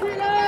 jamás